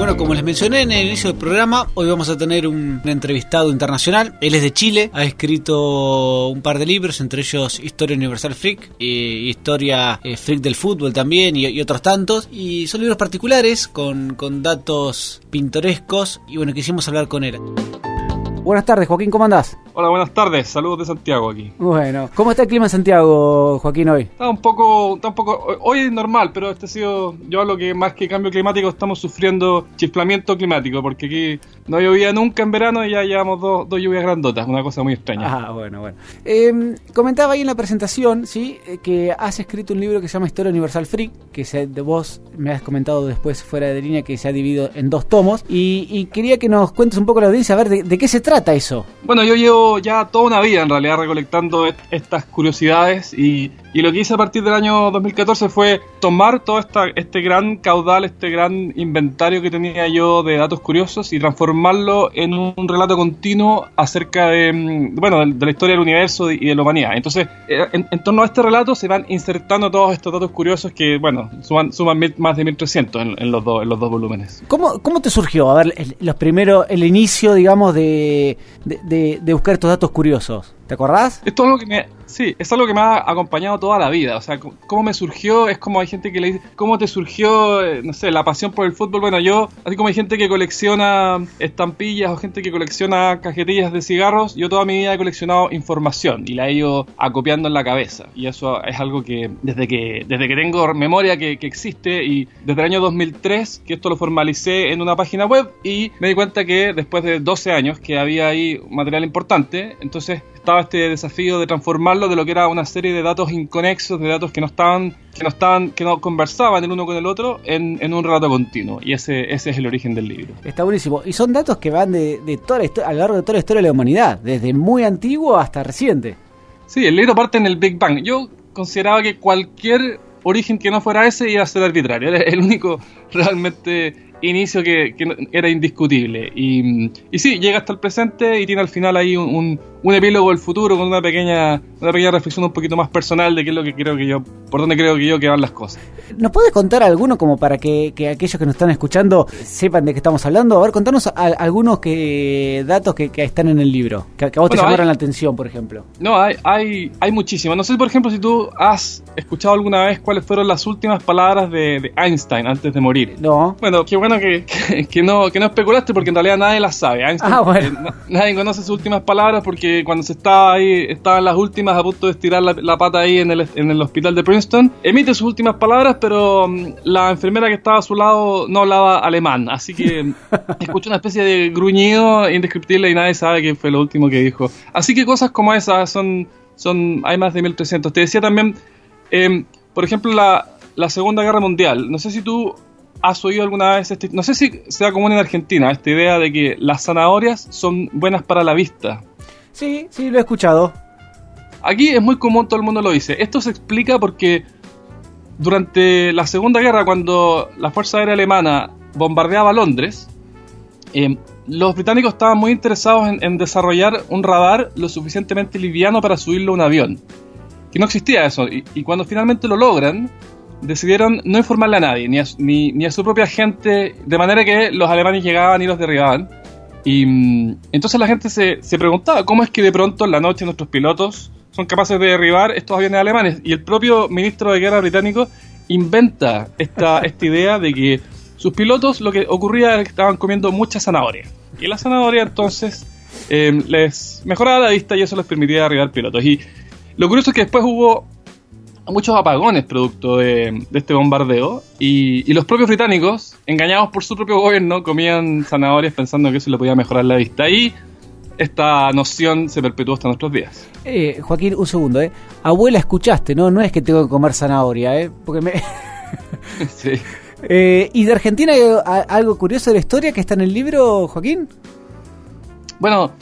Bueno, como les mencioné en el inicio del programa, hoy vamos a tener un, entrevistado internacional. Él es de Chile, ha escrito un par de libros, entre ellos Historia Universal Freak, y Historia eh, Freak del Fútbol también, y, otros tantos. Y son libros particulares, con, con datos pintorescos, y bueno, quisimos hablar con él. Buenas tardes, Joaquín, ¿cómo andás? Hola, buenas tardes. Saludos de Santiago aquí. Bueno, ¿cómo está el clima en Santiago, Joaquín, hoy? Está un poco, está un poco, hoy es normal, pero este ha sido, yo hablo que más que cambio climático estamos sufriendo chiflamiento climático, porque aquí no llovía nunca en verano y ya llevamos dos, dos lluvias grandotas, una cosa muy extraña. Ah, bueno, bueno. Em, comentaba ahí en la presentación, sí, eh, que has escrito un libro que se llama Historia Universal Free, que se, de vos me has comentado después fuera de línea que se ha dividido en dos tomos, y, quería que nos cuentes un poco la audiencia, a ver de, de qué se trata eso. Bueno, yo llevo ya toda una vida en realidad recolectando estas curiosidades y, y, lo que hice a partir del año 2014 fue tomar todo esta, este gran caudal, este gran inventario que tenía yo de datos curiosos y transformarlo en un relato continuo acerca de, mm, bueno, de, la historia del universo y de la humanidad. Entonces, eh, en, torno a este relato se van insertando todos estos datos curiosos que, bueno, suman, suman más de 1300 en, en, los, dos, en los dos volúmenes. ¿Cómo, ¿Cómo te surgió? A ver, los primeros, el inicio, digamos, de, de, de buscar estos datos curiosos. ¿Te acordás? Esto es algo que me, sí, es algo que me ha acompañado toda la vida. O sea, cómo me surgió, es como hay gente que le dice, ¿cómo te surgió, eh, no sé, la pasión por el fútbol? Bueno, yo, así como hay gente que colecciona estampillas o gente que colecciona cajetillas de cigarros, yo toda mi vida he coleccionado información y la he ido acopiando en la cabeza. Y eso es algo que desde que, desde que tengo memoria que, que existe y desde el año 2003 que esto lo formalicé en una página web y me di cuenta que después de 12 años que había ahí material importante, entonces estaba este desafío de transformarlo de lo que era una serie de datos inconexos, de datos que no estaban, que no estaban, que no conversaban el uno con el otro en, en un relato continuo. Y ese, ese es el origen del libro. Está buenísimo. Y son datos que van de, de toda la a lo largo de toda la historia de la humanidad, desde muy antiguo hasta reciente. Sí, el libro parte en el Big Bang. Yo consideraba que cualquier origen que no fuera ese iba a ser arbitrario. Era el único realmente inicio que, era indiscutible. Y, y, sí, llega hasta el presente y tiene al final ahí un, un epílogo del futuro con una pequeña, una pequeña reflexión un poquito más personal de qué es lo que creo que yo, por dónde creo que yo que van las cosas. ¿Nos puedes contar alguno como para que, aquellos que nos están escuchando sepan de qué estamos hablando? A ver, contanos algunos que, datos que, están en el libro, que, a vos te llamaron la atención, por ejemplo. No, hay, hay, hay muchísimos. No sé, por ejemplo, si tú has escuchado alguna vez cuáles fueron las últimas palabras de, Einstein antes de morir. No. Bueno, qué bueno que, que, no, que no especulaste porque en realidad nadie las sabe. Einstein, ah, bueno. Eh, nadie conoce sus últimas palabras porque cuando se estaba ahí, estaba en las últimas a punto de estirar la, pata ahí en el, en el, hospital de Princeton, emite sus últimas palabras, pero mm, la enfermera que estaba a su lado no hablaba alemán, así que escuchó una especie de gruñido indescriptible y nadie sabe qué fue lo último que dijo. Así que cosas como esas son, son hay más de 1300. Te decía también, em, por ejemplo, la, la Segunda Guerra Mundial. No sé si tú has oído alguna vez este, no sé si sea común en Argentina esta idea de que las zanahorias son buenas para la vista. Sí, sí, lo he escuchado. Aquí es muy común, todo el mundo lo dice. Esto se explica porque durante la Segunda Guerra, cuando la Fuerza Aérea Alemana bombardeaba Londres, eh, los británicos estaban muy interesados en, desarrollar un radar lo suficientemente liviano para subirlo a un avión. Que no existía eso. Y, cuando finalmente lo logran, decidieron no informarle a nadie, ni a, ni a su propia gente, de manera que los alemanes llegaban y los derribaban. Y mm, entonces la gente se, se preguntaba cómo es que de pronto en la noche nuestros pilotos son capaces de derribar estos aviones alemanes. Y el propio ministro de guerra británico inventa esta, esta idea de que sus pilotos lo que ocurría era que estaban comiendo mucha zanahoria. Y la zanahoria entonces eh, les mejoraba la vista y eso les permitía derribar pilotos. Y lo curioso es que después hubo muchos apagones producto de, este bombardeo y, los propios británicos, engañados por su propio gobierno, comían zanahorias pensando que eso le podía mejorar la vista y esta noción se perpetuó hasta nuestros días. Eh, Joaquín, un segundo, ¿eh? Abuela, escuchaste, ¿no? No es que tengo que comer zanahoria, ¿eh? Porque me... sí. Eh, ¿Y de Argentina hay algo curioso de la historia que está en el libro, Joaquín? Bueno,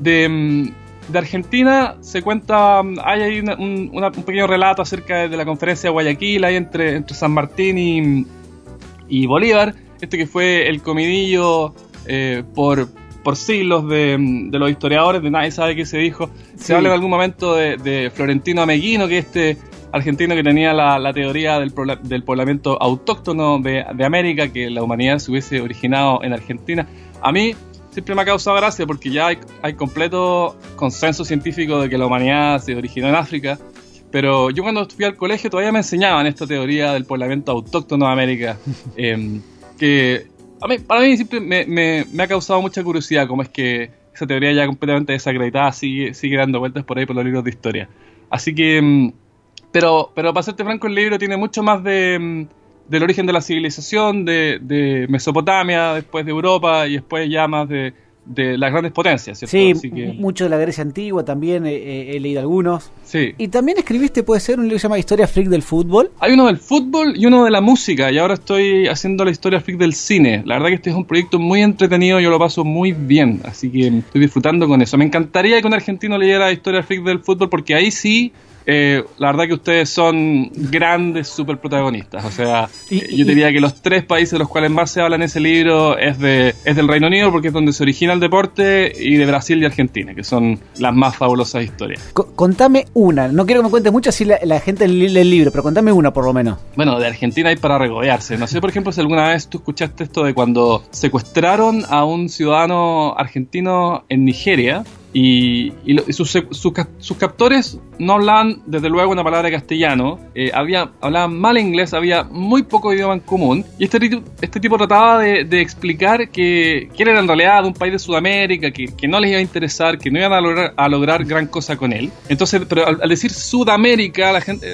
de mm, de Argentina se cuenta, hay ahí un, pequeño relato acerca de la conferencia de Guayaquil, ahí entre, entre San Martín y, Bolívar, este que fue el comidillo eh, por, por siglos de, los historiadores, de nadie sabe qué se dijo. Se habla en algún momento de, Florentino Ameguino, que este argentino que tenía la, teoría del, del, poblamiento autóctono de, de, América, que la humanidad se hubiese originado en Argentina. A mí siempre me ha causado gracia porque ya hay, hay completo consenso científico de que la humanidad se originó en África. Pero yo cuando fui al colegio todavía me enseñaban esta teoría del poblamiento autóctono de América, em, que a mí, para mí siempre me, me, ha causado mucha curiosidad cómo es que esa teoría ya completamente desacreditada sigue, sigue dando vueltas por ahí por los libros de historia. Así que, em, pero, pero para serte franco, el libro tiene mucho más de, em, del origen de la civilización, de, de Mesopotamia, después de Europa y después ya más de, de las grandes potencias, ¿cierto? Sí, mucho de la Grecia antigua también, he leído algunos. Sí. Y también escribiste, puede ser, un libro que se llama Historia Freak del Fútbol. Hay uno del fútbol y uno de la música, y ahora estoy haciendo la Historia Freak del cine. La verdad que este es un proyecto muy entretenido, yo lo paso muy bien, así que estoy disfrutando con eso. Me encantaría que un argentino leyera Historia Freak del Fútbol, porque ahí sí eh, la verdad que ustedes son grandes super protagonistas. O sea, yo diría que los tres países de los cuales más se habla en ese libro es, de, es del Reino Unido, porque es donde se origina el deporte, y de Brasil y Argentina, que son las más fabulosas historias. contame una, no quiero que me cuentes mucho si la, gente lee el libro, pero contame una por lo menos. Bueno, de Argentina hay para regodearse. No sé, por ejemplo, si alguna vez tú escuchaste esto de cuando secuestraron a un ciudadano argentino en Nigeria y, sus, sus, captores no hablaban, desde luego, una palabra de castellano, eh, había, hablaban mal inglés, había muy poco idioma en común. Y este, este tipo trataba de, explicar que, que, era en realidad de un país de Sudamérica, que, que, no les iba a interesar, que no iban a lograr, a lograr gran cosa con él. Entonces, pero al, decir Sudamérica, la gente,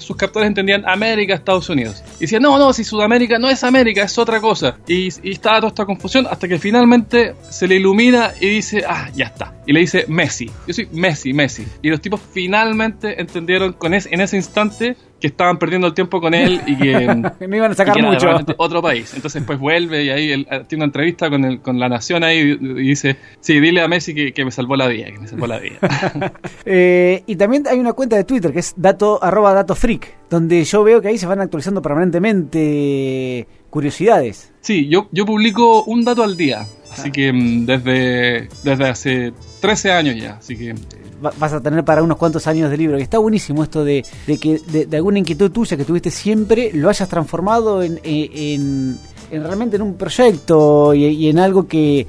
sus captores entendían América, Estados Unidos. Y decían, no, no, si Sudamérica no es América, es otra cosa. Y, y estaba toda esta confusión hasta que finalmente se le ilumina y dice, ah, ya está. Y le dice Messi. Yo soy Messi, Messi. Y los tipos finalmente entendieron con en ese instante que estaban perdiendo el tiempo con él y que no iban a sacar mucho. Otro país. Entonces pues vuelve y ahí él, eh, tiene una entrevista con, el, con la nación ahí y, dice, sí, dile a Messi que, me salvó la vida, que me salvó la vida. Eh, y también hay una cuenta de Twitter que es dato arroba dato freak, donde yo veo que ahí se van actualizando permanentemente curiosidades. Sí, yo, yo publico un dato al día. Así que mm, desde, desde hace 13 años ya, así que... Vas a tener para unos cuantos años de libro. Y está buenísimo esto de, que de, alguna inquietud tuya que tuviste siempre lo hayas transformado en, en, realmente en un proyecto y, en algo que,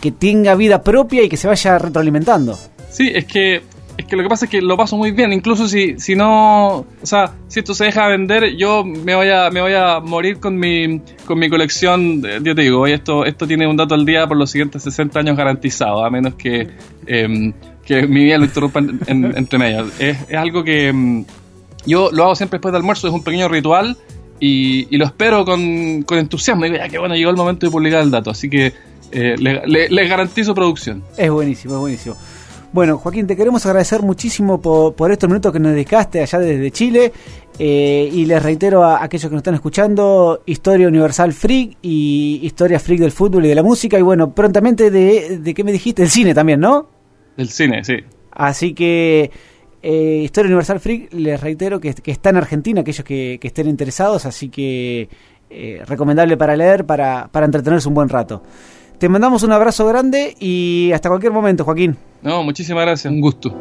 que tenga vida propia y que se vaya retroalimentando. Sí, es que que lo que pasa es que lo paso muy bien, incluso si, si no, o sea, si esto se deja vender, yo me voy a, me voy a morir con mi, con mi colección, yo te digo, esto, esto tiene un dato al día por los siguientes 60 años garantizado, a menos que, em, que mi vida lo interrumpa entre medias. Es, es, algo que em, yo lo hago siempre después del almuerzo, es un pequeño ritual y, y lo espero con, con entusiasmo. Y digo, ya que bueno, llegó el momento de publicar el dato, así que eh, les le garantizo producción. Es buenísimo, es buenísimo. Bueno, Joaquín, te queremos agradecer muchísimo por, por estos minutos que nos dedicaste allá desde Chile. Eh, y les reitero a aquellos que nos están escuchando, Historia Universal Freak y Historia Freak del fútbol y de la música. Y bueno, prontamente de, de qué me dijiste, el cine también, ¿no? Del cine, sí. Así que eh, Historia Universal Freak, les reitero que, está en Argentina, aquellos que, estén interesados. Así que eh, recomendable para leer, para, para entretenerse un buen rato. Te mandamos un abrazo grande y hasta cualquier momento, Joaquín. No, muchísimas gracias, un gusto.